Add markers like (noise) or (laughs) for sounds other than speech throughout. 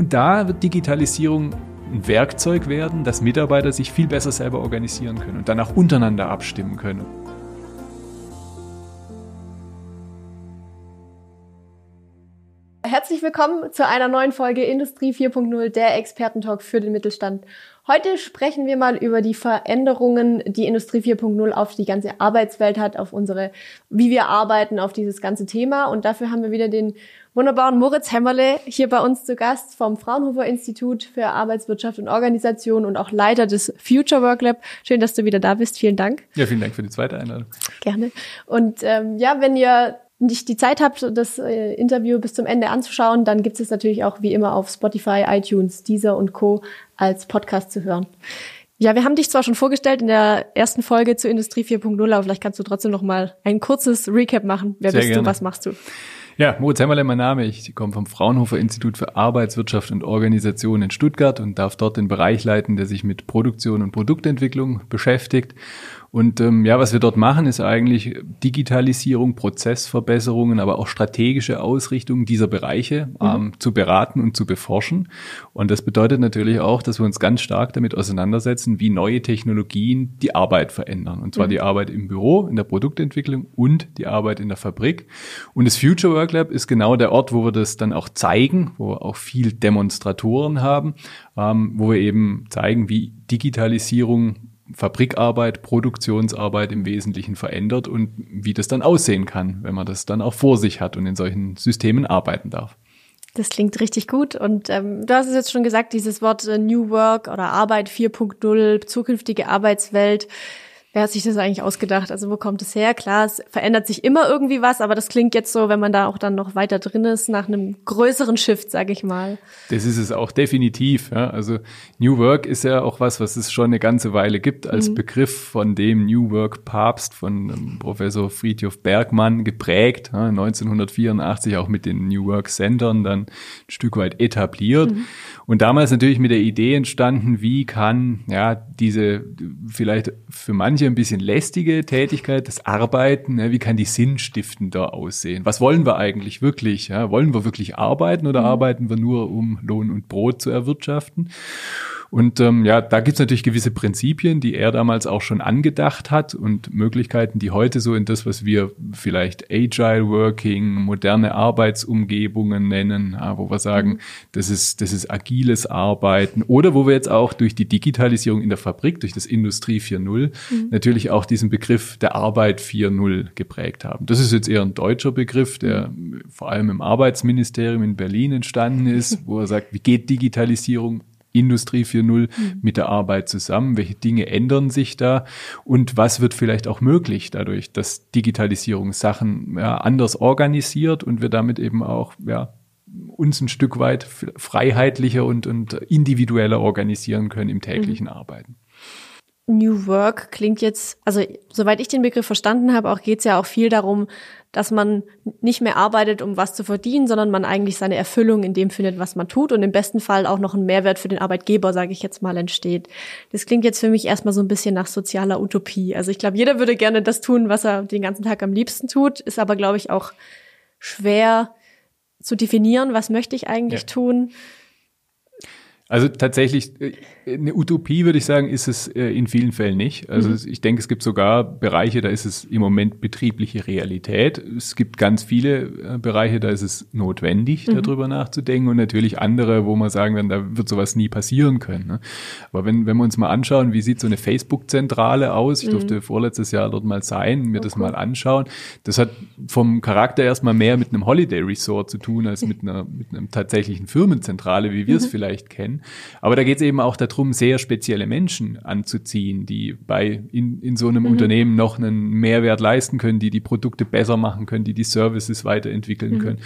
Und da wird Digitalisierung ein Werkzeug werden, dass Mitarbeiter sich viel besser selber organisieren können und dann auch untereinander abstimmen können. Herzlich willkommen zu einer neuen Folge Industrie 4.0, der Expertentalk für den Mittelstand. Heute sprechen wir mal über die Veränderungen, die Industrie 4.0 auf die ganze Arbeitswelt hat, auf unsere, wie wir arbeiten, auf dieses ganze Thema. Und dafür haben wir wieder den wunderbaren Moritz Hämmerle hier bei uns zu Gast vom Fraunhofer Institut für Arbeitswirtschaft und Organisation und auch Leiter des Future Work Lab. Schön, dass du wieder da bist. Vielen Dank. Ja, vielen Dank für die zweite Einladung. Gerne. Und ähm, ja, wenn ihr nicht die Zeit habt, das äh, Interview bis zum Ende anzuschauen, dann gibt es natürlich auch wie immer auf Spotify, iTunes, Deezer und Co. als Podcast zu hören. Ja, wir haben dich zwar schon vorgestellt in der ersten Folge zu Industrie 4.0, aber vielleicht kannst du trotzdem noch mal ein kurzes Recap machen. Wer Sehr bist gerne. du, was machst du? Ja, Moritz Hämmerle, mein Name. Ich komme vom Fraunhofer Institut für Arbeitswirtschaft und Organisation in Stuttgart und darf dort den Bereich leiten, der sich mit Produktion und Produktentwicklung beschäftigt. Und ähm, ja, was wir dort machen, ist eigentlich Digitalisierung, Prozessverbesserungen, aber auch strategische Ausrichtung dieser Bereiche mhm. ähm, zu beraten und zu beforschen. Und das bedeutet natürlich auch, dass wir uns ganz stark damit auseinandersetzen, wie neue Technologien die Arbeit verändern. Und zwar mhm. die Arbeit im Büro, in der Produktentwicklung und die Arbeit in der Fabrik. Und das Future Work Lab ist genau der Ort, wo wir das dann auch zeigen, wo wir auch viel Demonstratoren haben, ähm, wo wir eben zeigen, wie Digitalisierung Fabrikarbeit, Produktionsarbeit im Wesentlichen verändert und wie das dann aussehen kann, wenn man das dann auch vor sich hat und in solchen Systemen arbeiten darf. Das klingt richtig gut. Und ähm, du hast es jetzt schon gesagt, dieses Wort äh, New Work oder Arbeit 4.0, zukünftige Arbeitswelt. Wer hat sich das eigentlich ausgedacht? Also wo kommt es her? Klar, es verändert sich immer irgendwie was, aber das klingt jetzt so, wenn man da auch dann noch weiter drin ist, nach einem größeren Shift, sage ich mal. Das ist es auch definitiv. Ja. Also New Work ist ja auch was, was es schon eine ganze Weile gibt als mhm. Begriff von dem New Work Papst von ähm, Professor Friedhof Bergmann geprägt, ja, 1984 auch mit den New Work Centern dann ein Stück weit etabliert. Mhm. Und damals natürlich mit der Idee entstanden, wie kann ja diese vielleicht für manche manche ein bisschen lästige Tätigkeit, das Arbeiten, ne, wie kann die sinnstiftender aussehen? Was wollen wir eigentlich wirklich? Ja? Wollen wir wirklich arbeiten oder mhm. arbeiten wir nur, um Lohn und Brot zu erwirtschaften? Und ähm, ja, da gibt's natürlich gewisse Prinzipien, die er damals auch schon angedacht hat und Möglichkeiten, die heute so in das, was wir vielleicht Agile Working, moderne Arbeitsumgebungen nennen, ja, wo wir sagen, das ist, das ist agiles Arbeiten oder wo wir jetzt auch durch die Digitalisierung in der Fabrik, durch das Industrie 4.0 mhm. natürlich auch diesen Begriff der Arbeit 4.0 geprägt haben. Das ist jetzt eher ein deutscher Begriff, der vor allem im Arbeitsministerium in Berlin entstanden ist, wo er sagt, wie geht Digitalisierung Industrie 4.0 mhm. mit der Arbeit zusammen? Welche Dinge ändern sich da? Und was wird vielleicht auch möglich dadurch, dass Digitalisierung Sachen ja, anders organisiert und wir damit eben auch ja, uns ein Stück weit freiheitlicher und, und individueller organisieren können im täglichen mhm. Arbeiten? New Work klingt jetzt, also soweit ich den Begriff verstanden habe, auch geht's ja auch viel darum, dass man nicht mehr arbeitet, um was zu verdienen, sondern man eigentlich seine Erfüllung in dem findet, was man tut und im besten Fall auch noch ein Mehrwert für den Arbeitgeber, sage ich jetzt mal, entsteht. Das klingt jetzt für mich erstmal so ein bisschen nach sozialer Utopie. Also ich glaube, jeder würde gerne das tun, was er den ganzen Tag am liebsten tut, ist aber, glaube ich, auch schwer zu definieren, was möchte ich eigentlich ja. tun. Also tatsächlich, äh, eine Utopie würde ich sagen, ist es äh, in vielen Fällen nicht. Also mhm. ich denke, es gibt sogar Bereiche, da ist es im Moment betriebliche Realität. Es gibt ganz viele äh, Bereiche, da ist es notwendig, mhm. darüber nachzudenken und natürlich andere, wo man sagen werden, da wird sowas nie passieren können. Ne? Aber wenn, wenn wir uns mal anschauen, wie sieht so eine Facebook-Zentrale aus? Ich mhm. durfte vorletztes Jahr dort mal sein, mir oh, das mal anschauen. Das hat vom Charakter erstmal mehr mit einem Holiday Resort zu tun, als mit einer, mit einem tatsächlichen Firmenzentrale, wie wir es mhm. vielleicht kennen. Aber da geht es eben auch darum, sehr spezielle Menschen anzuziehen, die bei in, in so einem mhm. Unternehmen noch einen Mehrwert leisten können, die die Produkte besser machen können, die die Services weiterentwickeln mhm. können.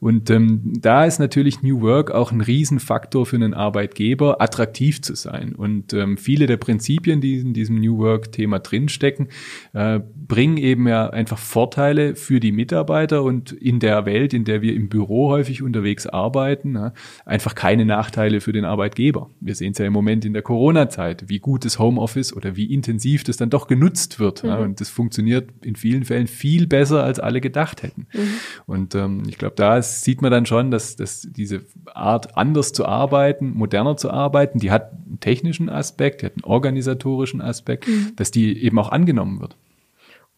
Und ähm, da ist natürlich New Work auch ein Riesenfaktor für einen Arbeitgeber, attraktiv zu sein. Und ähm, viele der Prinzipien, die in diesem New Work-Thema drinstecken, äh, bringen eben ja einfach Vorteile für die Mitarbeiter und in der Welt, in der wir im Büro häufig unterwegs arbeiten, ja, einfach keine Nachteile für den Arbeitgeber. Wir sehen es ja im Moment Argument in der Corona-Zeit, wie gut das Homeoffice oder wie intensiv das dann doch genutzt wird. Mhm. Ja, und das funktioniert in vielen Fällen viel besser, als alle gedacht hätten. Mhm. Und ähm, ich glaube, da sieht man dann schon, dass, dass diese Art, anders zu arbeiten, moderner zu arbeiten, die hat einen technischen Aspekt, die hat einen organisatorischen Aspekt, mhm. dass die eben auch angenommen wird.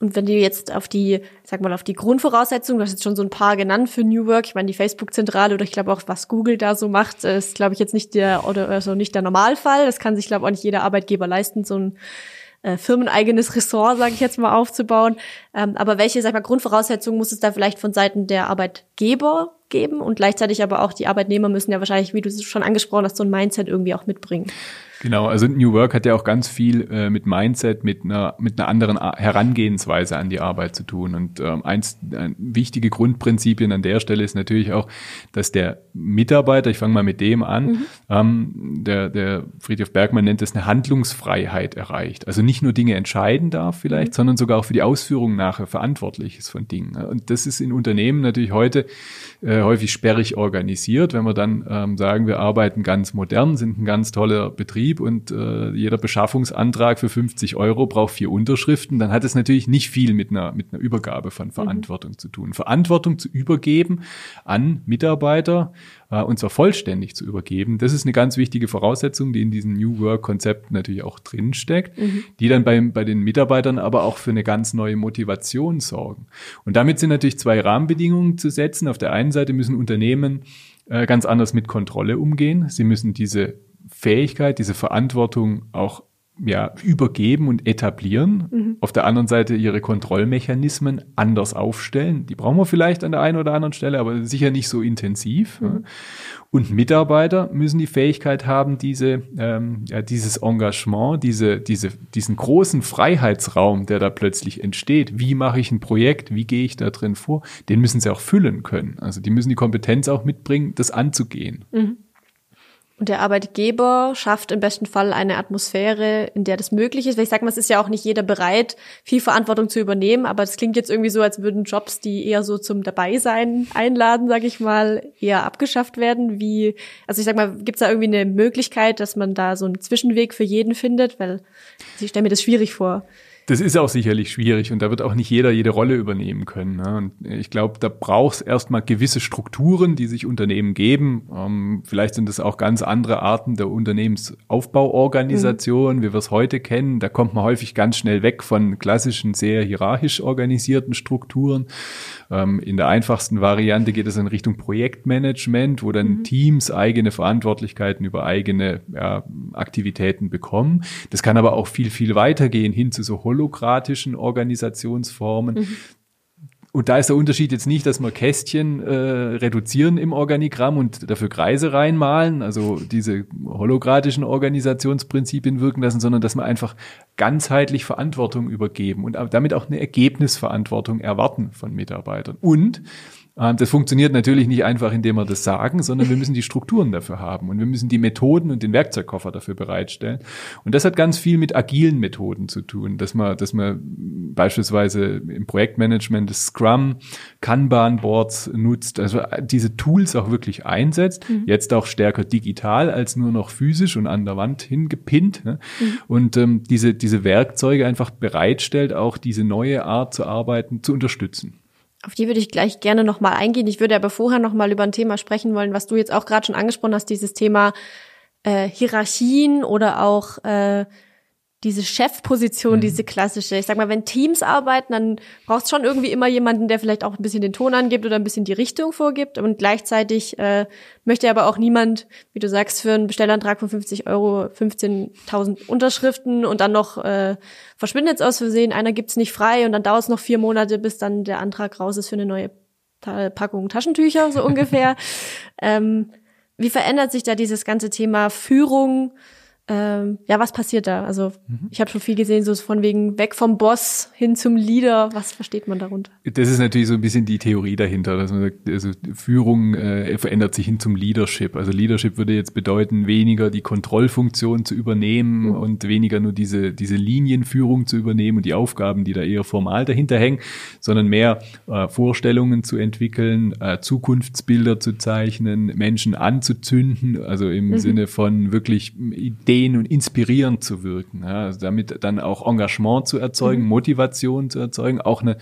Und wenn du jetzt auf die, sag mal, auf die Grundvoraussetzungen, du hast jetzt schon so ein paar genannt für New Work, ich meine, die Facebook-Zentrale oder ich glaube auch, was Google da so macht, ist, glaube ich, jetzt nicht der, oder also nicht der Normalfall. Das kann sich, glaube ich, auch nicht jeder Arbeitgeber leisten, so ein äh, firmeneigenes Ressort, sage ich jetzt mal, aufzubauen. Ähm, aber welche, sag mal, Grundvoraussetzungen muss es da vielleicht von Seiten der Arbeitgeber geben? Und gleichzeitig aber auch die Arbeitnehmer müssen ja wahrscheinlich, wie du es schon angesprochen hast, so ein Mindset irgendwie auch mitbringen. Genau, also New Work hat ja auch ganz viel äh, mit Mindset, mit einer, mit einer anderen Herangehensweise an die Arbeit zu tun. Und ähm, eins äh, wichtige Grundprinzipien an der Stelle ist natürlich auch, dass der Mitarbeiter, ich fange mal mit dem an, mhm. ähm, der, der Friedrich Bergmann nennt es eine Handlungsfreiheit erreicht. Also nicht nur Dinge entscheiden darf vielleicht, mhm. sondern sogar auch für die Ausführung nachher verantwortlich ist von Dingen. Und das ist in Unternehmen natürlich heute äh, häufig sperrig organisiert. Wenn wir dann ähm, sagen, wir arbeiten ganz modern, sind ein ganz toller Betrieb, und äh, jeder Beschaffungsantrag für 50 Euro braucht vier Unterschriften, dann hat es natürlich nicht viel mit einer, mit einer Übergabe von mhm. Verantwortung mhm. zu tun. Verantwortung zu übergeben an Mitarbeiter äh, und zwar vollständig zu übergeben, das ist eine ganz wichtige Voraussetzung, die in diesem New Work-Konzept natürlich auch drinsteckt, mhm. die dann bei, bei den Mitarbeitern aber auch für eine ganz neue Motivation sorgen. Und damit sind natürlich zwei Rahmenbedingungen zu setzen. Auf der einen Seite müssen Unternehmen äh, ganz anders mit Kontrolle umgehen. Sie müssen diese Fähigkeit, diese Verantwortung auch ja, übergeben und etablieren. Mhm. Auf der anderen Seite ihre Kontrollmechanismen anders aufstellen. Die brauchen wir vielleicht an der einen oder anderen Stelle, aber sicher nicht so intensiv. Mhm. Und Mitarbeiter müssen die Fähigkeit haben, diese, ähm, ja, dieses Engagement, diese, diese, diesen großen Freiheitsraum, der da plötzlich entsteht. Wie mache ich ein Projekt? Wie gehe ich da drin vor? Den müssen sie auch füllen können. Also die müssen die Kompetenz auch mitbringen, das anzugehen. Mhm. Und der Arbeitgeber schafft im besten Fall eine Atmosphäre, in der das möglich ist. Weil ich sage mal, es ist ja auch nicht jeder bereit, viel Verantwortung zu übernehmen, aber es klingt jetzt irgendwie so, als würden Jobs, die eher so zum Dabeisein einladen, sage ich mal, eher abgeschafft werden. Wie, also ich sag mal, gibt es da irgendwie eine Möglichkeit, dass man da so einen Zwischenweg für jeden findet? Weil ich stelle mir das schwierig vor. Das ist auch sicherlich schwierig und da wird auch nicht jeder jede Rolle übernehmen können. Ne? Und ich glaube, da braucht es erstmal gewisse Strukturen, die sich Unternehmen geben. Ähm, vielleicht sind es auch ganz andere Arten der Unternehmensaufbauorganisation, mhm. wie wir es heute kennen. Da kommt man häufig ganz schnell weg von klassischen, sehr hierarchisch organisierten Strukturen. Ähm, in der einfachsten Variante geht es in Richtung Projektmanagement, wo dann mhm. Teams eigene Verantwortlichkeiten über eigene ja, Aktivitäten bekommen. Das kann aber auch viel, viel weitergehen hin zu so holokratischen Organisationsformen. Mhm. Und da ist der Unterschied jetzt nicht, dass wir Kästchen äh, reduzieren im Organigramm und dafür Kreise reinmalen, also diese hologratischen Organisationsprinzipien wirken lassen, sondern dass wir einfach ganzheitlich Verantwortung übergeben und damit auch eine Ergebnisverantwortung erwarten von Mitarbeitern. Und das funktioniert natürlich nicht einfach, indem wir das sagen, sondern wir müssen die Strukturen dafür haben und wir müssen die Methoden und den Werkzeugkoffer dafür bereitstellen. Und das hat ganz viel mit agilen Methoden zu tun, dass man, dass man beispielsweise im Projektmanagement das Scrum, Kanban Boards nutzt, also diese Tools auch wirklich einsetzt. Mhm. Jetzt auch stärker digital als nur noch physisch und an der Wand hingepinnt. Ne? Mhm. Und ähm, diese, diese Werkzeuge einfach bereitstellt, auch diese neue Art zu arbeiten zu unterstützen. Auf die würde ich gleich gerne nochmal eingehen. Ich würde aber vorher nochmal über ein Thema sprechen wollen, was du jetzt auch gerade schon angesprochen hast, dieses Thema äh, Hierarchien oder auch äh, diese Chefposition, mhm. diese klassische. Ich sag mal, wenn Teams arbeiten, dann brauchst schon irgendwie immer jemanden, der vielleicht auch ein bisschen den Ton angibt oder ein bisschen die Richtung vorgibt. Und gleichzeitig äh, möchte aber auch niemand, wie du sagst, für einen Bestellantrag von 50 Euro 15.000 Unterschriften und dann noch äh, verschwindet es aus Versehen, einer gibt's nicht frei und dann dauert es noch vier Monate, bis dann der Antrag raus ist für eine neue Packung Taschentücher, so ungefähr. (laughs) ähm, wie verändert sich da dieses ganze Thema Führung? Ähm, ja, was passiert da? Also mhm. ich habe schon viel gesehen, so von wegen weg vom Boss hin zum Leader. Was versteht man darunter? Das ist natürlich so ein bisschen die Theorie dahinter, dass man sagt, also Führung äh, verändert sich hin zum Leadership. Also Leadership würde jetzt bedeuten, weniger die Kontrollfunktion zu übernehmen mhm. und weniger nur diese diese Linienführung zu übernehmen und die Aufgaben, die da eher formal dahinter hängen, sondern mehr äh, Vorstellungen zu entwickeln, äh, Zukunftsbilder zu zeichnen, Menschen anzuzünden, also im mhm. Sinne von wirklich Ideen stehen und inspirierend zu wirken. Ja, also damit dann auch Engagement zu erzeugen, mhm. Motivation zu erzeugen, auch eine,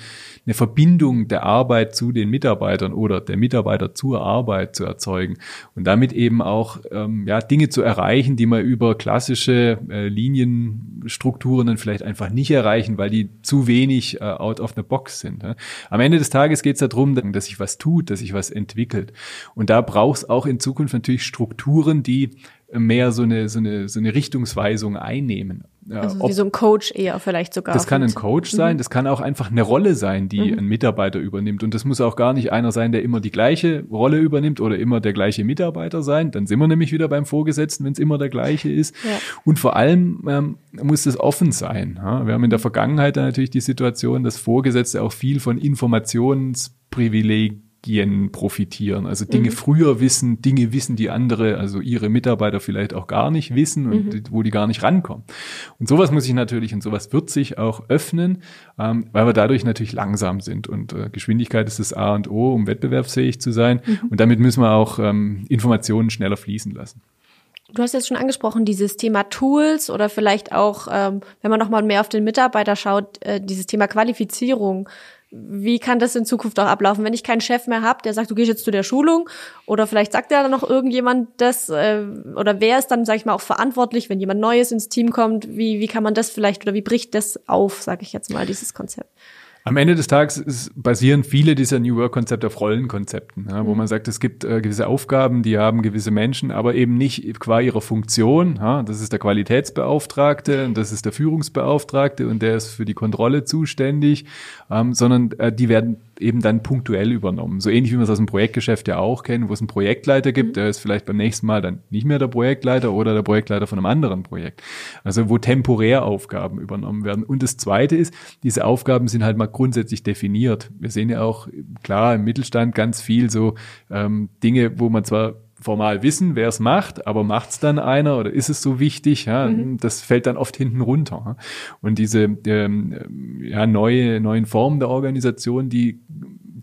eine Verbindung der Arbeit zu den Mitarbeitern oder der Mitarbeiter zur Arbeit zu erzeugen und damit eben auch ähm, ja, Dinge zu erreichen, die man über klassische äh, Linienstrukturen dann vielleicht einfach nicht erreichen, weil die zu wenig äh, out of the box sind. Ja. Am Ende des Tages geht es darum, dass sich was tut, dass sich was entwickelt. Und da braucht es auch in Zukunft natürlich Strukturen, die mehr so eine, so eine, so eine Richtungsweisung einnehmen. Also Ob, wie so ein Coach eher vielleicht sogar. Das kann ein Coach mhm. sein, das kann auch einfach eine Rolle sein, die mhm. ein Mitarbeiter übernimmt. Und das muss auch gar nicht einer sein, der immer die gleiche Rolle übernimmt oder immer der gleiche Mitarbeiter sein. Dann sind wir nämlich wieder beim Vorgesetzten, wenn es immer der gleiche ist. Ja. Und vor allem ähm, muss es offen sein. Ja? Wir haben in der Vergangenheit natürlich die Situation, dass Vorgesetzte auch viel von Informationsprivilegien profitieren. Also Dinge mhm. früher wissen, Dinge wissen, die andere, also ihre Mitarbeiter vielleicht auch gar nicht wissen und mhm. wo die gar nicht rankommen. Und sowas muss sich natürlich und sowas wird sich auch öffnen, ähm, weil wir dadurch natürlich langsam sind. Und äh, Geschwindigkeit ist das A und O, um wettbewerbsfähig zu sein. Mhm. Und damit müssen wir auch ähm, Informationen schneller fließen lassen. Du hast jetzt schon angesprochen, dieses Thema Tools oder vielleicht auch, ähm, wenn man nochmal mehr auf den Mitarbeiter schaut, äh, dieses Thema Qualifizierung wie kann das in Zukunft auch ablaufen, wenn ich keinen Chef mehr habe, der sagt, du gehst jetzt zu der Schulung oder vielleicht sagt ja dann noch irgendjemand das äh, oder wer ist dann, sage ich mal, auch verantwortlich, wenn jemand Neues ins Team kommt, wie, wie kann man das vielleicht oder wie bricht das auf, sage ich jetzt mal, dieses Konzept? Am Ende des Tages ist, basieren viele dieser New Work-Konzepte auf Rollenkonzepten, ja, wo mhm. man sagt, es gibt äh, gewisse Aufgaben, die haben gewisse Menschen, aber eben nicht qua ihrer Funktion. Ja, das ist der Qualitätsbeauftragte und das ist der Führungsbeauftragte und der ist für die Kontrolle zuständig, ähm, sondern äh, die werden eben dann punktuell übernommen. So ähnlich wie wir es aus dem Projektgeschäft ja auch kennen, wo es einen Projektleiter gibt, mhm. der ist vielleicht beim nächsten Mal dann nicht mehr der Projektleiter oder der Projektleiter von einem anderen Projekt. Also wo temporär Aufgaben übernommen werden. Und das Zweite ist, diese Aufgaben sind halt mal grundsätzlich definiert. Wir sehen ja auch klar im Mittelstand ganz viel so ähm, Dinge, wo man zwar formal wissen, wer es macht, aber macht es dann einer oder ist es so wichtig? Ja, mhm. das fällt dann oft hinten runter. Und diese ähm, ja, neue neuen Formen der Organisation, die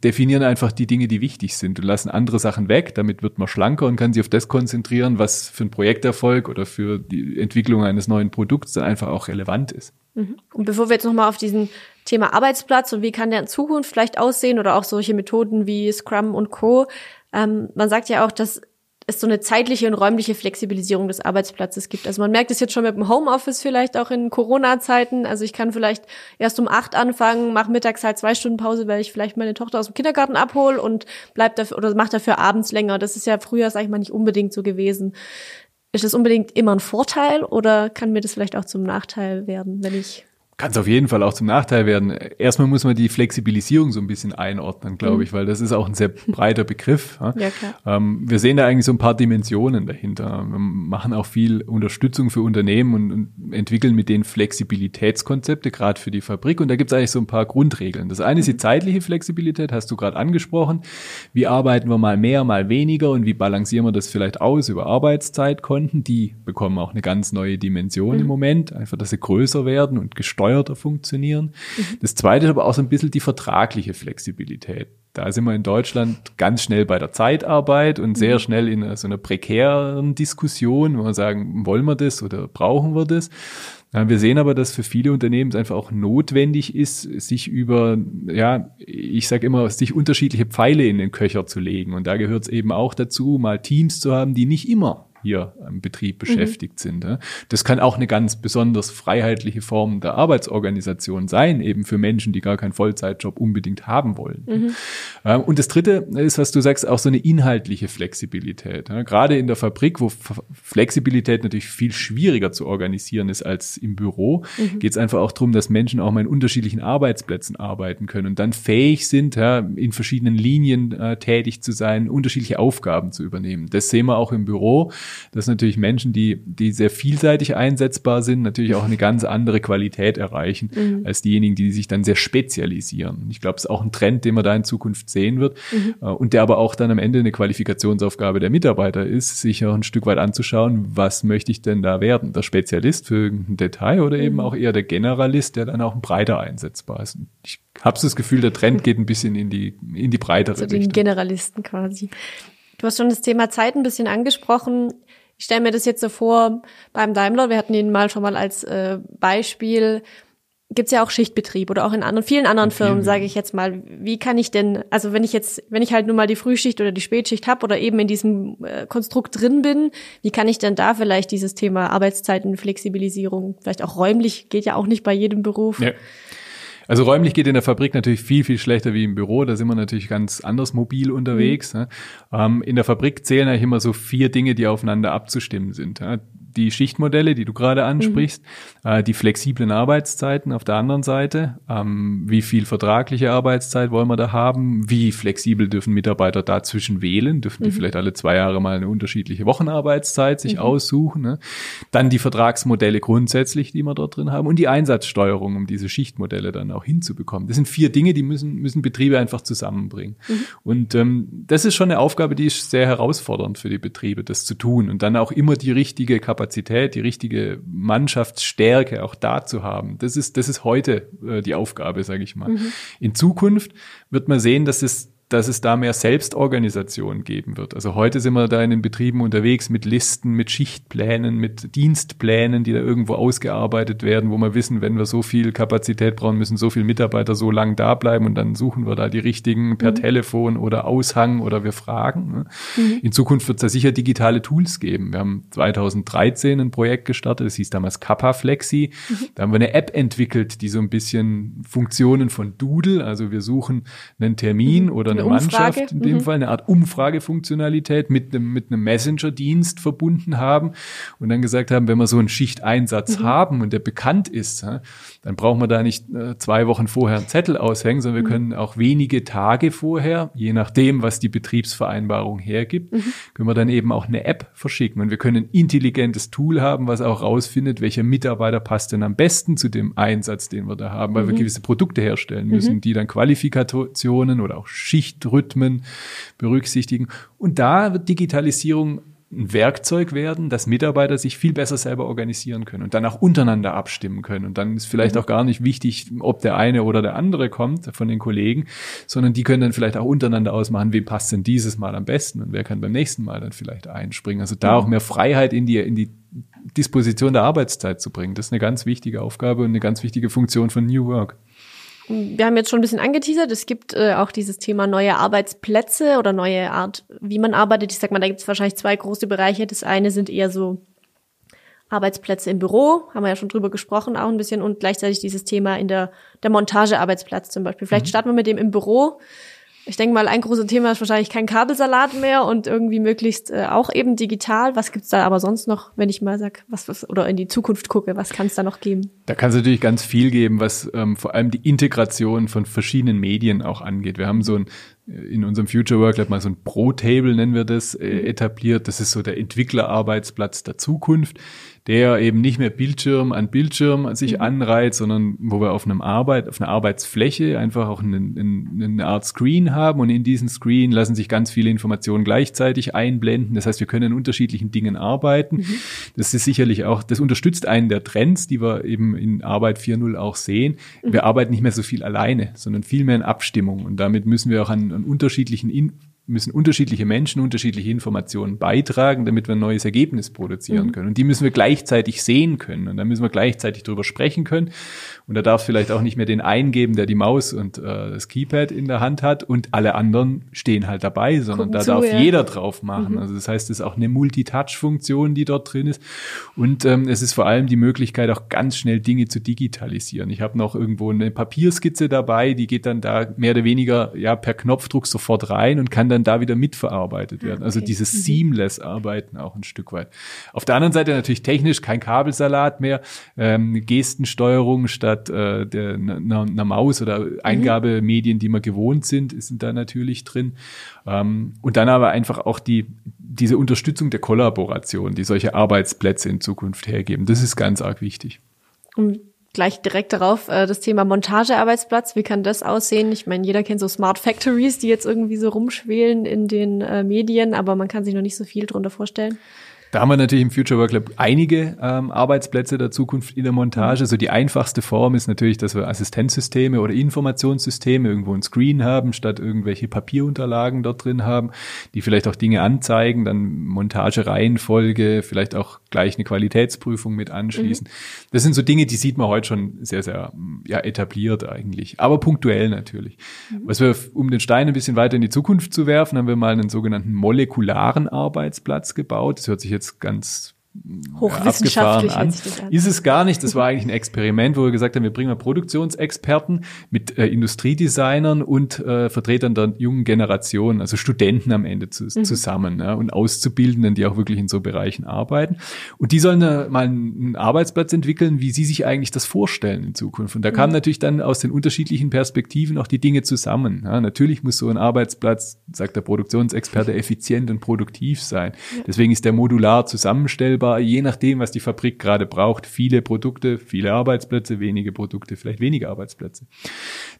definieren einfach die Dinge, die wichtig sind und lassen andere Sachen weg. Damit wird man schlanker und kann sich auf das konzentrieren, was für einen Projekterfolg oder für die Entwicklung eines neuen Produkts dann einfach auch relevant ist. Mhm. Und bevor wir jetzt nochmal auf diesen Thema Arbeitsplatz und wie kann der in Zukunft vielleicht aussehen oder auch solche Methoden wie Scrum und Co. Ähm, man sagt ja auch, dass es so eine zeitliche und räumliche Flexibilisierung des Arbeitsplatzes gibt. Also man merkt es jetzt schon mit dem Homeoffice vielleicht auch in Corona-Zeiten. Also ich kann vielleicht erst um acht anfangen, mache mittags halt zwei Stunden Pause, weil ich vielleicht meine Tochter aus dem Kindergarten abhole und bleib dafür oder mache dafür abends länger. Das ist ja früher, sag ich mal, nicht unbedingt so gewesen. Ist das unbedingt immer ein Vorteil oder kann mir das vielleicht auch zum Nachteil werden, wenn ich kann es auf jeden Fall auch zum Nachteil werden. Erstmal muss man die Flexibilisierung so ein bisschen einordnen, glaube mhm. ich, weil das ist auch ein sehr breiter Begriff. Ja, klar. Ähm, wir sehen da eigentlich so ein paar Dimensionen dahinter. Wir machen auch viel Unterstützung für Unternehmen und, und entwickeln mit denen Flexibilitätskonzepte, gerade für die Fabrik. Und da gibt es eigentlich so ein paar Grundregeln. Das eine ist die mhm. zeitliche Flexibilität, hast du gerade angesprochen. Wie arbeiten wir mal mehr, mal weniger und wie balancieren wir das vielleicht aus über Arbeitszeitkonten? Die bekommen auch eine ganz neue Dimension mhm. im Moment, einfach, dass sie größer werden und gesteuert gesteuerter funktionieren. Mhm. Das zweite ist aber auch so ein bisschen die vertragliche Flexibilität. Da sind wir in Deutschland ganz schnell bei der Zeitarbeit und sehr mhm. schnell in so einer prekären Diskussion, wo wir sagen, wollen wir das oder brauchen wir das? Wir sehen aber, dass für viele Unternehmen es einfach auch notwendig ist, sich über, ja, ich sage immer, sich unterschiedliche Pfeile in den Köcher zu legen. Und da gehört es eben auch dazu, mal Teams zu haben, die nicht immer hier im Betrieb mhm. beschäftigt mhm. sind. Das kann auch eine ganz besonders freiheitliche Form der Arbeitsorganisation sein, eben für Menschen, die gar keinen Vollzeitjob unbedingt haben wollen. Mhm. Und das Dritte ist, was du sagst, auch so eine inhaltliche Flexibilität. Gerade in der Fabrik, wo Flexibilität natürlich viel schwieriger zu organisieren ist als im Büro, mhm. geht es einfach auch darum, dass Menschen auch mal in unterschiedlichen Arbeitsplätzen arbeiten können und dann fähig sind, in verschiedenen Linien äh, tätig zu sein, unterschiedliche Aufgaben zu übernehmen. Das sehen wir auch im Büro dass natürlich Menschen, die, die sehr vielseitig einsetzbar sind, natürlich auch eine ganz andere Qualität erreichen mhm. als diejenigen, die sich dann sehr spezialisieren. Ich glaube, es ist auch ein Trend, den man da in Zukunft sehen wird mhm. Äh, und der aber auch dann am Ende eine Qualifikationsaufgabe der Mitarbeiter ist, sich auch ein Stück weit anzuschauen, was möchte ich denn da werden? Der Spezialist für irgendein Detail oder mhm. eben auch eher der Generalist, der dann auch breiter einsetzbar ist. Ich habe das Gefühl, der Trend geht ein bisschen in die, in die breitere Zu den Generalisten quasi. Du hast schon das Thema Zeit ein bisschen angesprochen. Ich stelle mir das jetzt so vor beim Daimler, wir hatten ihn mal schon mal als äh, Beispiel, gibt's ja auch Schichtbetrieb oder auch in anderen, vielen anderen Firmen, sage ich jetzt mal. Wie kann ich denn, also wenn ich jetzt, wenn ich halt nur mal die Frühschicht oder die Spätschicht habe oder eben in diesem äh, Konstrukt drin bin, wie kann ich denn da vielleicht dieses Thema Arbeitszeiten, Flexibilisierung, vielleicht auch räumlich, geht ja auch nicht bei jedem Beruf. Ja. Also räumlich geht in der Fabrik natürlich viel, viel schlechter wie im Büro. Da sind wir natürlich ganz anders mobil unterwegs. Mhm. Ähm, in der Fabrik zählen eigentlich immer so vier Dinge, die aufeinander abzustimmen sind die Schichtmodelle, die du gerade ansprichst, mhm. äh, die flexiblen Arbeitszeiten auf der anderen Seite, ähm, wie viel vertragliche Arbeitszeit wollen wir da haben, wie flexibel dürfen Mitarbeiter dazwischen wählen, dürfen die mhm. vielleicht alle zwei Jahre mal eine unterschiedliche Wochenarbeitszeit sich mhm. aussuchen, ne? dann die Vertragsmodelle grundsätzlich, die wir dort drin haben und die Einsatzsteuerung, um diese Schichtmodelle dann auch hinzubekommen. Das sind vier Dinge, die müssen, müssen Betriebe einfach zusammenbringen. Mhm. Und ähm, das ist schon eine Aufgabe, die ist sehr herausfordernd für die Betriebe, das zu tun und dann auch immer die richtige Kapazität Kapazität, die richtige Mannschaftsstärke auch da zu haben. Das ist, das ist heute äh, die Aufgabe, sage ich mal. Mhm. In Zukunft wird man sehen, dass es dass es da mehr Selbstorganisation geben wird. Also heute sind wir da in den Betrieben unterwegs mit Listen, mit Schichtplänen, mit Dienstplänen, die da irgendwo ausgearbeitet werden, wo wir wissen, wenn wir so viel Kapazität brauchen, müssen so viele Mitarbeiter so lang da bleiben und dann suchen wir da die richtigen per mhm. Telefon oder Aushang oder wir fragen. Ne? Mhm. In Zukunft wird es da sicher digitale Tools geben. Wir haben 2013 ein Projekt gestartet, das hieß damals Kappa Flexi. Mhm. Da haben wir eine App entwickelt, die so ein bisschen Funktionen von Doodle, also wir suchen einen Termin mhm. oder eine, Mannschaft in dem mhm. Fall, eine Art Umfragefunktionalität mit einem, mit einem Messenger-Dienst verbunden haben und dann gesagt haben, wenn wir so einen Schichteinsatz mhm. haben und der bekannt ist, dann brauchen wir da nicht äh, zwei Wochen vorher einen Zettel aushängen, sondern wir mhm. können auch wenige Tage vorher, je nachdem, was die Betriebsvereinbarung hergibt, mhm. können wir dann eben auch eine App verschicken und wir können ein intelligentes Tool haben, was auch rausfindet, welcher Mitarbeiter passt denn am besten zu dem Einsatz, den wir da haben, weil wir mhm. gewisse Produkte herstellen müssen, die dann Qualifikationen oder auch Schicht Schichtrhythmen berücksichtigen. Und da wird Digitalisierung ein Werkzeug werden, dass Mitarbeiter sich viel besser selber organisieren können und dann auch untereinander abstimmen können. Und dann ist vielleicht mhm. auch gar nicht wichtig, ob der eine oder der andere kommt von den Kollegen, sondern die können dann vielleicht auch untereinander ausmachen, wem passt denn dieses Mal am besten und wer kann beim nächsten Mal dann vielleicht einspringen. Also da auch mehr Freiheit in die, in die Disposition der Arbeitszeit zu bringen. Das ist eine ganz wichtige Aufgabe und eine ganz wichtige Funktion von New Work wir haben jetzt schon ein bisschen angeteasert, es gibt äh, auch dieses Thema neue Arbeitsplätze oder neue Art, wie man arbeitet. Ich sag mal, da gibt es wahrscheinlich zwei große Bereiche. Das eine sind eher so Arbeitsplätze im Büro, haben wir ja schon drüber gesprochen, auch ein bisschen, und gleichzeitig dieses Thema in der, der Montagearbeitsplatz zum Beispiel. Vielleicht mhm. starten wir mit dem im Büro ich denke mal, ein großes Thema ist wahrscheinlich kein Kabelsalat mehr und irgendwie möglichst äh, auch eben digital. Was gibt's da aber sonst noch, wenn ich mal sag, was, was oder in die Zukunft gucke, was kann es da noch geben? Da kann es natürlich ganz viel geben, was ähm, vor allem die Integration von verschiedenen Medien auch angeht. Wir haben so ein in unserem Future Work Lab mal so ein Pro-Table, nennen wir das, äh, mhm. etabliert. Das ist so der Entwicklerarbeitsplatz der Zukunft, der eben nicht mehr Bildschirm an Bildschirm sich mhm. anreiht, sondern wo wir auf einem Arbeit, auf einer Arbeitsfläche einfach auch eine, eine Art Screen haben und in diesen Screen lassen sich ganz viele Informationen gleichzeitig einblenden. Das heißt, wir können in unterschiedlichen Dingen arbeiten. Mhm. Das ist sicherlich auch, das unterstützt einen der Trends, die wir eben in Arbeit 4.0 auch sehen. Mhm. Wir arbeiten nicht mehr so viel alleine, sondern viel mehr in Abstimmung und damit müssen wir auch an an unterschiedlichen in müssen unterschiedliche Menschen unterschiedliche Informationen beitragen, damit wir ein neues Ergebnis produzieren mhm. können. Und die müssen wir gleichzeitig sehen können. Und da müssen wir gleichzeitig drüber sprechen können. Und da darf vielleicht auch nicht mehr den eingeben, der die Maus und äh, das Keypad in der Hand hat und alle anderen stehen halt dabei, sondern Gucken da zu, darf ja. jeder drauf machen. Mhm. Also das heißt, es ist auch eine Multitouch-Funktion, die dort drin ist. Und ähm, es ist vor allem die Möglichkeit, auch ganz schnell Dinge zu digitalisieren. Ich habe noch irgendwo eine Papierskizze dabei, die geht dann da mehr oder weniger ja per Knopfdruck sofort rein und kann dann dann da wieder mitverarbeitet werden. Also okay. Dieses mhm. seamless Arbeiten auch ein Stück weit. Auf der anderen Seite natürlich technisch kein Kabelsalat mehr, ähm, Gestensteuerung statt äh, der einer, einer Maus oder Eingabemedien, die wir gewohnt sind, sind da natürlich drin. Ähm, und dann aber einfach auch die diese Unterstützung der Kollaboration, die solche Arbeitsplätze in Zukunft hergeben. Das ist ganz arg wichtig. Und gleich direkt darauf äh, das Thema Montagearbeitsplatz. Wie kann das aussehen? Ich meine, jeder kennt so Smart Factories, die jetzt irgendwie so rumschwelen in den äh, Medien, aber man kann sich noch nicht so viel drunter vorstellen. Da haben wir natürlich im Future Work Lab einige ähm, Arbeitsplätze der Zukunft in der Montage. So die einfachste Form ist natürlich, dass wir Assistenzsysteme oder Informationssysteme irgendwo ein Screen haben, statt irgendwelche Papierunterlagen dort drin haben, die vielleicht auch Dinge anzeigen, dann Montagereihenfolge, vielleicht auch gleich eine Qualitätsprüfung mit anschließen. Mhm. Das sind so Dinge, die sieht man heute schon sehr, sehr ja, etabliert eigentlich, aber punktuell natürlich. Mhm. Was wir, um den Stein ein bisschen weiter in die Zukunft zu werfen, haben wir mal einen sogenannten molekularen Arbeitsplatz gebaut. Das hört sich jetzt ganz Hochwissenschaftlich an. Ist es gar nicht. Das war eigentlich ein Experiment, wo wir gesagt haben, wir bringen mal Produktionsexperten mit äh, Industriedesignern und äh, Vertretern der jungen Generation, also Studenten am Ende zu, mhm. zusammen ja, und Auszubildenden, die auch wirklich in so Bereichen arbeiten. Und die sollen äh, mal einen Arbeitsplatz entwickeln, wie sie sich eigentlich das vorstellen in Zukunft. Und da mhm. kamen natürlich dann aus den unterschiedlichen Perspektiven auch die Dinge zusammen. Ja, natürlich muss so ein Arbeitsplatz, sagt der Produktionsexperte, effizient und produktiv sein. Ja. Deswegen ist der modular zusammenstellbar aber je nachdem, was die Fabrik gerade braucht, viele Produkte, viele Arbeitsplätze, wenige Produkte, vielleicht weniger Arbeitsplätze.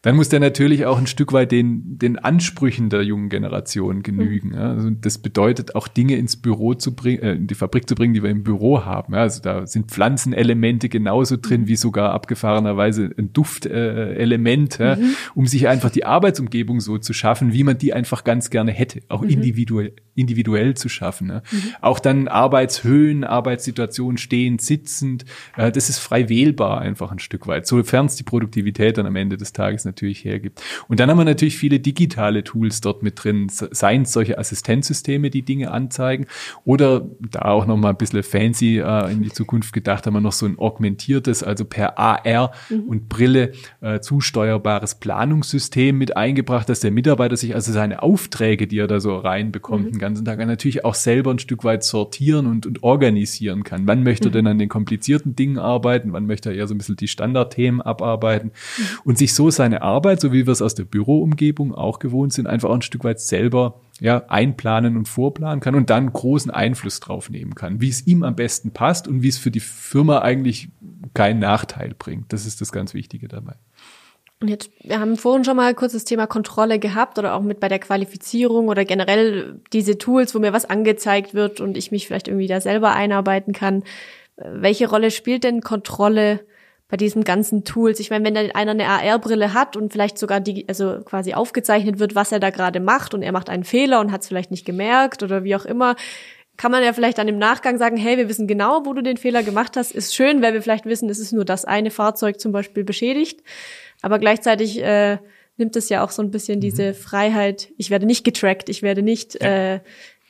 Dann muss der natürlich auch ein Stück weit den, den Ansprüchen der jungen Generation genügen. Mhm. Ja. Also das bedeutet auch Dinge ins Büro zu bringen, äh, in die Fabrik zu bringen, die wir im Büro haben. Ja. Also da sind Pflanzenelemente genauso drin, wie sogar abgefahrenerweise ein Duftelement, äh, ja, mhm. um sich einfach die Arbeitsumgebung so zu schaffen, wie man die einfach ganz gerne hätte, auch mhm. individuell, individuell zu schaffen. Mhm. Auch dann Arbeitshöhen, Arbeitssituation, stehend, sitzend. Äh, das ist frei wählbar einfach ein Stück weit, sofern es die Produktivität dann am Ende des Tages natürlich hergibt. Und dann haben wir natürlich viele digitale Tools dort mit drin, seien es solche Assistenzsysteme, die Dinge anzeigen, oder da auch noch mal ein bisschen fancy äh, in die Zukunft gedacht, haben wir noch so ein augmentiertes, also per AR mhm. und Brille äh, zusteuerbares Planungssystem mit eingebracht, dass der Mitarbeiter sich also seine Aufträge, die er da so reinbekommt, mhm. den ganzen Tag natürlich auch selber ein Stück weit sortieren und, und organisieren organisieren kann. Wann möchte er denn an den komplizierten Dingen arbeiten? Wann möchte er eher so ein bisschen die Standardthemen abarbeiten? Mhm. Und sich so seine Arbeit, so wie wir es aus der Büroumgebung auch gewohnt sind, einfach ein Stück weit selber ja, einplanen und vorplanen kann und dann großen Einfluss drauf nehmen kann, wie es ihm am besten passt und wie es für die Firma eigentlich keinen Nachteil bringt. Das ist das ganz Wichtige dabei. Und jetzt, wir haben vorhin schon mal kurz das Thema Kontrolle gehabt oder auch mit bei der Qualifizierung oder generell diese Tools, wo mir was angezeigt wird und ich mich vielleicht irgendwie da selber einarbeiten kann. Welche Rolle spielt denn Kontrolle bei diesen ganzen Tools? Ich meine, wenn dann einer eine AR-Brille hat und vielleicht sogar die, also quasi aufgezeichnet wird, was er da gerade macht und er macht einen Fehler und hat es vielleicht nicht gemerkt oder wie auch immer, kann man ja vielleicht dann im Nachgang sagen, hey, wir wissen genau, wo du den Fehler gemacht hast. Ist schön, weil wir vielleicht wissen, es ist nur das eine Fahrzeug zum Beispiel beschädigt. Aber gleichzeitig äh, nimmt es ja auch so ein bisschen mhm. diese Freiheit, ich werde nicht getrackt, ich werde nicht ja. äh,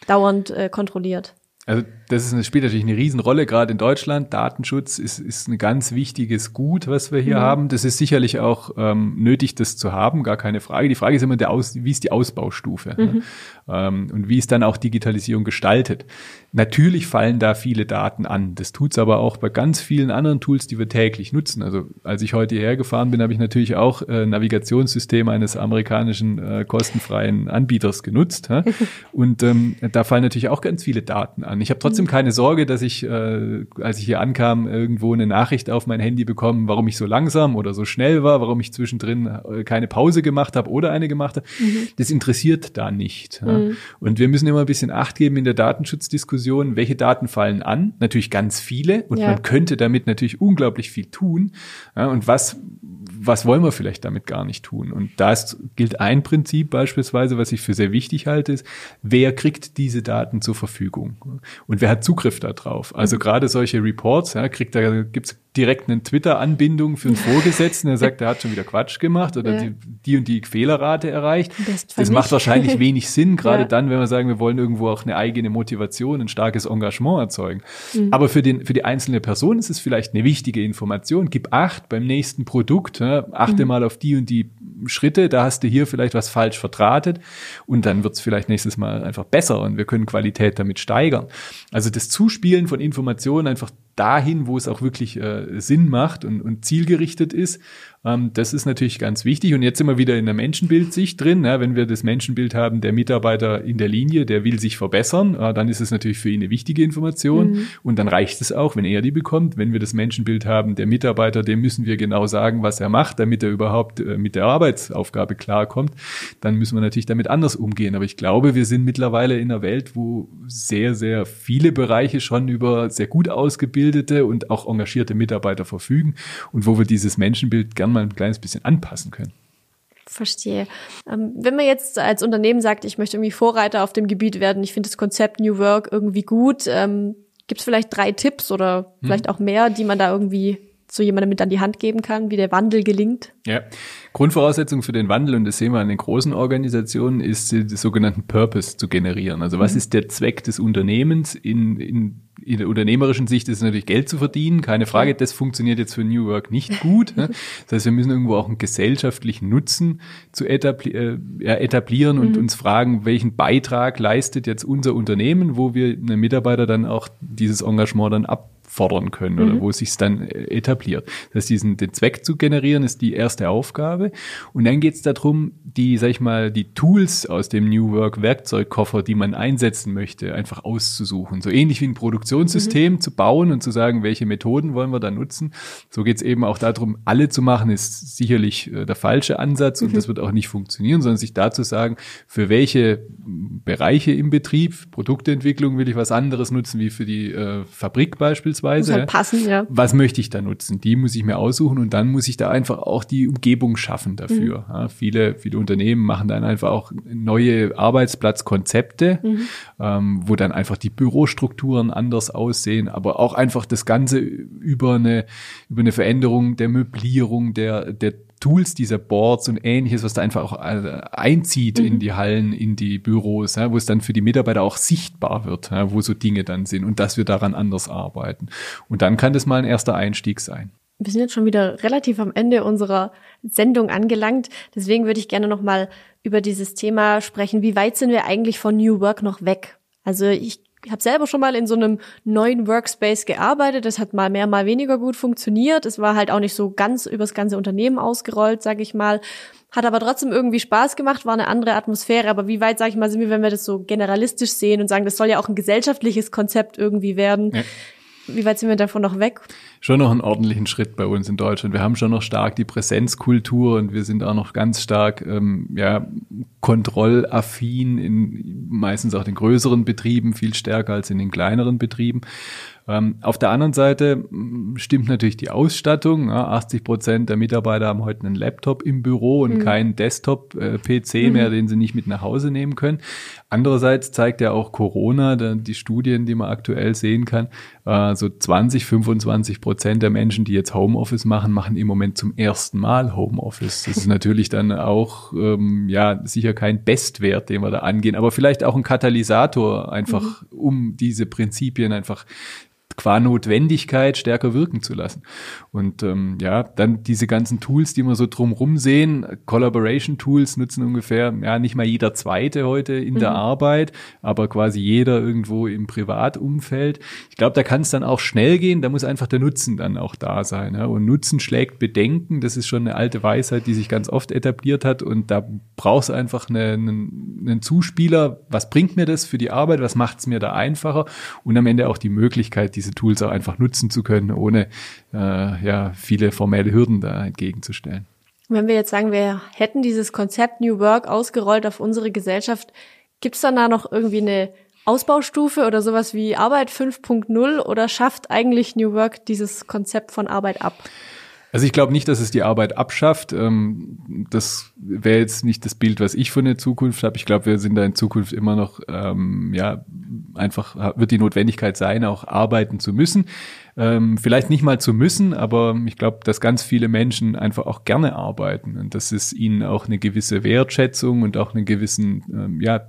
dauernd äh, kontrolliert. Also das ist eine, spielt natürlich eine Riesenrolle, gerade in Deutschland. Datenschutz ist, ist ein ganz wichtiges Gut, was wir hier mhm. haben. Das ist sicherlich auch ähm, nötig, das zu haben, gar keine Frage. Die Frage ist immer, der Aus, wie ist die Ausbaustufe mhm. ne? ähm, und wie ist dann auch Digitalisierung gestaltet. Natürlich fallen da viele Daten an. Das tut's aber auch bei ganz vielen anderen Tools, die wir täglich nutzen. Also als ich heute hierher gefahren bin, habe ich natürlich auch äh, Navigationssystem eines amerikanischen äh, kostenfreien Anbieters genutzt. Hä? (laughs) Und ähm, da fallen natürlich auch ganz viele Daten an. Ich habe trotzdem trotzdem keine Sorge, dass ich, äh, als ich hier ankam, irgendwo eine Nachricht auf mein Handy bekomme, warum ich so langsam oder so schnell war, warum ich zwischendrin äh, keine Pause gemacht habe oder eine gemacht habe. Mhm. Das interessiert da nicht. Ja. Mhm. Und wir müssen immer ein bisschen Acht geben in der Datenschutzdiskussion, welche Daten fallen an. Natürlich ganz viele und ja. man könnte damit natürlich unglaublich viel tun. Ja, und was was wollen wir vielleicht damit gar nicht tun? Und da gilt ein Prinzip beispielsweise, was ich für sehr wichtig halte, ist, wer kriegt diese Daten zur Verfügung? Und wer hat Zugriff darauf? Also mhm. gerade solche Reports, ja, kriegt da, gibt's direkt eine Twitter-Anbindung für einen (laughs) Vorgesetzten, der sagt, der hat schon wieder Quatsch gemacht oder ja. die, die, und die Fehlerrate erreicht. Das macht wahrscheinlich (laughs) wenig Sinn, gerade ja. dann, wenn wir sagen, wir wollen irgendwo auch eine eigene Motivation, ein starkes Engagement erzeugen. Mhm. Aber für, den, für die einzelne Person ist es vielleicht eine wichtige Information. Gib acht beim nächsten Produkt, ja, achte mhm. mal auf die und die Schritte, da hast du hier vielleicht was falsch verdrahtet und dann wird es vielleicht nächstes Mal einfach besser und wir können Qualität damit steigern. Also das Zuspielen von Informationen einfach dahin, wo es auch wirklich äh, Sinn macht und, und zielgerichtet ist. Ähm, das ist natürlich ganz wichtig. Und jetzt sind wir wieder in der Menschenbildsicht drin. Wenn wir das Menschenbild haben, der Mitarbeiter in der Linie, der will sich verbessern, dann ist es natürlich für ihn eine wichtige Information. Mhm. Und dann reicht es auch, wenn er die bekommt. Wenn wir das Menschenbild haben, der Mitarbeiter, dem müssen wir genau sagen, was er macht, damit er überhaupt äh, mit der Arbeitsaufgabe klarkommt, dann müssen wir natürlich damit anders umgehen. Aber ich glaube, wir sind mittlerweile in einer Welt, wo sehr, sehr viele Bereiche schon über sehr gut ausgebildete und auch engagierte Mitarbeiter verfügen und wo wir dieses Menschenbild gerne mal ein kleines bisschen anpassen können. Verstehe. Ähm, wenn man jetzt als Unternehmen sagt, ich möchte irgendwie Vorreiter auf dem Gebiet werden, ich finde das Konzept New Work irgendwie gut, ähm, gibt es vielleicht drei Tipps oder vielleicht hm. auch mehr, die man da irgendwie so jemandem mit an die Hand geben kann, wie der Wandel gelingt? Ja, Grundvoraussetzung für den Wandel, und das sehen wir an den großen Organisationen, ist den sogenannten Purpose zu generieren. Also was mhm. ist der Zweck des Unternehmens? In, in, in der unternehmerischen Sicht ist es natürlich Geld zu verdienen, keine Frage. Das funktioniert jetzt für New Work nicht gut. Das heißt, wir müssen irgendwo auch einen gesellschaftlichen Nutzen zu etabli äh, etablieren und mhm. uns fragen, welchen Beitrag leistet jetzt unser Unternehmen, wo wir einen Mitarbeiter dann auch dieses Engagement dann ab fordern können oder mhm. wo es sich dann äh, etabliert. Das heißt, diesen den Zweck zu generieren, ist die erste Aufgabe. Und dann geht es darum, die, sag ich mal, die Tools aus dem New Work Werkzeugkoffer, die man einsetzen möchte, einfach auszusuchen. So ähnlich wie ein Produktionssystem mhm. zu bauen und zu sagen, welche Methoden wollen wir da nutzen. So geht es eben auch darum, alle zu machen, ist sicherlich äh, der falsche Ansatz und mhm. das wird auch nicht funktionieren, sondern sich dazu sagen, für welche Bereiche im Betrieb, Produktentwicklung will ich was anderes nutzen, wie für die äh, Fabrik beispielsweise beispielsweise. Halt passen, ja. Was möchte ich da nutzen? Die muss ich mir aussuchen und dann muss ich da einfach auch die Umgebung schaffen dafür. Mhm. Ja, viele, viele Unternehmen machen dann einfach auch neue Arbeitsplatzkonzepte, mhm. ähm, wo dann einfach die Bürostrukturen anders aussehen, aber auch einfach das Ganze über eine, über eine Veränderung der Möblierung, der, der Tools, dieser Boards und ähnliches, was da einfach auch äh, einzieht mhm. in die Hallen, in die Büros, ja, wo es dann für die Mitarbeiter auch sichtbar wird, ja, wo so Dinge dann sind und dass wir daran anders arbeiten. Und dann kann das mal ein erster Einstieg sein. Wir sind jetzt schon wieder relativ am Ende unserer Sendung angelangt. Deswegen würde ich gerne noch mal über dieses Thema sprechen. Wie weit sind wir eigentlich von New Work noch weg? Also ich habe selber schon mal in so einem neuen Workspace gearbeitet. Das hat mal mehr, mal weniger gut funktioniert. Es war halt auch nicht so ganz übers ganze Unternehmen ausgerollt, sage ich mal. Hat aber trotzdem irgendwie Spaß gemacht, war eine andere Atmosphäre. Aber wie weit, sage ich mal, sind wir, wenn wir das so generalistisch sehen und sagen, das soll ja auch ein gesellschaftliches Konzept irgendwie werden? Ja. Wie weit sind wir davon noch weg? Schon noch einen ordentlichen Schritt bei uns in Deutschland. Wir haben schon noch stark die Präsenzkultur und wir sind auch noch ganz stark ähm, ja, kontrollaffin in meistens auch den größeren Betrieben, viel stärker als in den kleineren Betrieben. Ähm, auf der anderen Seite mm, stimmt natürlich die Ausstattung. Ja, 80 Prozent der Mitarbeiter haben heute einen Laptop im Büro und mhm. keinen Desktop-PC äh, mhm. mehr, den sie nicht mit nach Hause nehmen können. Andererseits zeigt ja auch Corona, die Studien, die man aktuell sehen kann, äh, so 20, 25 Prozent der Menschen, die jetzt Homeoffice machen, machen im Moment zum ersten Mal Homeoffice. Das ist (laughs) natürlich dann auch ähm, ja sicher kein Bestwert, den wir da angehen, aber vielleicht auch ein Katalysator einfach, mhm. um diese Prinzipien einfach qua Notwendigkeit stärker wirken zu lassen. Und ähm, ja, dann diese ganzen Tools, die wir so drumrum sehen, Collaboration-Tools nutzen ungefähr, ja, nicht mal jeder Zweite heute in mhm. der Arbeit, aber quasi jeder irgendwo im Privatumfeld. Ich glaube, da kann es dann auch schnell gehen, da muss einfach der Nutzen dann auch da sein. Ja? Und Nutzen schlägt Bedenken, das ist schon eine alte Weisheit, die sich ganz oft etabliert hat und da brauchst du einfach eine, einen, einen Zuspieler, was bringt mir das für die Arbeit, was macht es mir da einfacher und am Ende auch die Möglichkeit, diese diese Tools auch einfach nutzen zu können, ohne äh, ja viele formelle Hürden da entgegenzustellen. Wenn wir jetzt sagen, wir hätten dieses Konzept New Work ausgerollt auf unsere Gesellschaft, gibt es dann da noch irgendwie eine Ausbaustufe oder sowas wie Arbeit 5.0 oder schafft eigentlich New Work dieses Konzept von Arbeit ab? Also ich glaube nicht, dass es die Arbeit abschafft. Ähm, das wäre jetzt nicht das Bild, was ich von der Zukunft habe. Ich glaube, wir sind da in Zukunft immer noch, ähm, ja, einfach wird die Notwendigkeit sein, auch arbeiten zu müssen. Ähm, vielleicht nicht mal zu müssen, aber ich glaube, dass ganz viele Menschen einfach auch gerne arbeiten und dass es ihnen auch eine gewisse Wertschätzung und auch einen gewissen, ähm, ja,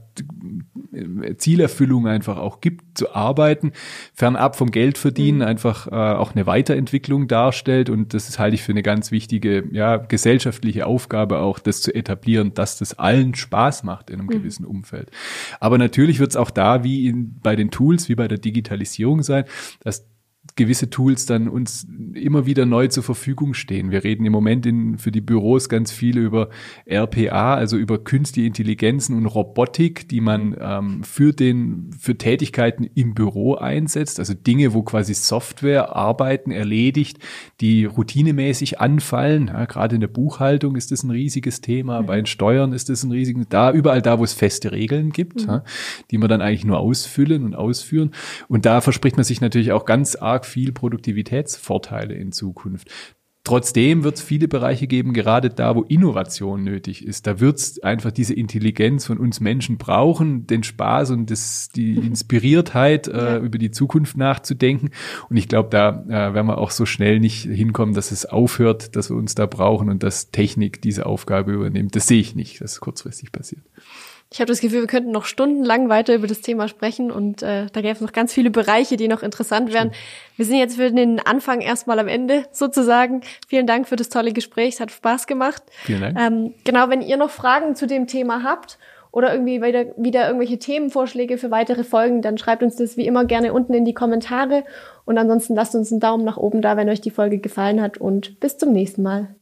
Zielerfüllung einfach auch gibt, zu arbeiten, fernab vom Geld verdienen, mhm. einfach äh, auch eine Weiterentwicklung darstellt. Und das ist, halte ich für eine ganz wichtige, ja, gesellschaftliche Aufgabe auch, das zu etablieren, dass das allen Spaß macht in einem mhm. gewissen Umfeld. Aber natürlich wird es auch da, wie in, bei den Tools, wie bei der Digitalisierung sein, dass gewisse Tools dann uns immer wieder neu zur Verfügung stehen. Wir reden im Moment in, für die Büros ganz viel über RPA, also über künstliche Intelligenzen und Robotik, die man ähm, für den für Tätigkeiten im Büro einsetzt, also Dinge, wo quasi Software Arbeiten erledigt, die routinemäßig anfallen. Ja, gerade in der Buchhaltung ist das ein riesiges Thema, mhm. bei den Steuern ist das ein riesiges, da überall da, wo es feste Regeln gibt, mhm. ja, die man dann eigentlich nur ausfüllen und ausführen. Und da verspricht man sich natürlich auch ganz arg viel Produktivitätsvorteile in Zukunft. Trotzdem wird es viele Bereiche geben, gerade da, wo Innovation nötig ist. Da wird es einfach diese Intelligenz von uns Menschen brauchen, den Spaß und das, die (laughs) Inspiriertheit, äh, über die Zukunft nachzudenken. Und ich glaube, da äh, werden wir auch so schnell nicht hinkommen, dass es aufhört, dass wir uns da brauchen und dass Technik diese Aufgabe übernimmt. Das sehe ich nicht, dass es kurzfristig passiert. Ich habe das Gefühl, wir könnten noch stundenlang weiter über das Thema sprechen und äh, da gäbe es noch ganz viele Bereiche, die noch interessant wären. Wir sind jetzt für den Anfang erstmal am Ende sozusagen. Vielen Dank für das tolle Gespräch, es hat Spaß gemacht. Vielen Dank. Ähm, genau, wenn ihr noch Fragen zu dem Thema habt oder irgendwie wieder, wieder irgendwelche Themenvorschläge für weitere Folgen, dann schreibt uns das wie immer gerne unten in die Kommentare und ansonsten lasst uns einen Daumen nach oben da, wenn euch die Folge gefallen hat und bis zum nächsten Mal.